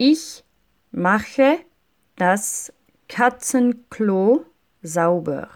Ich mache das Katzenklo sauber.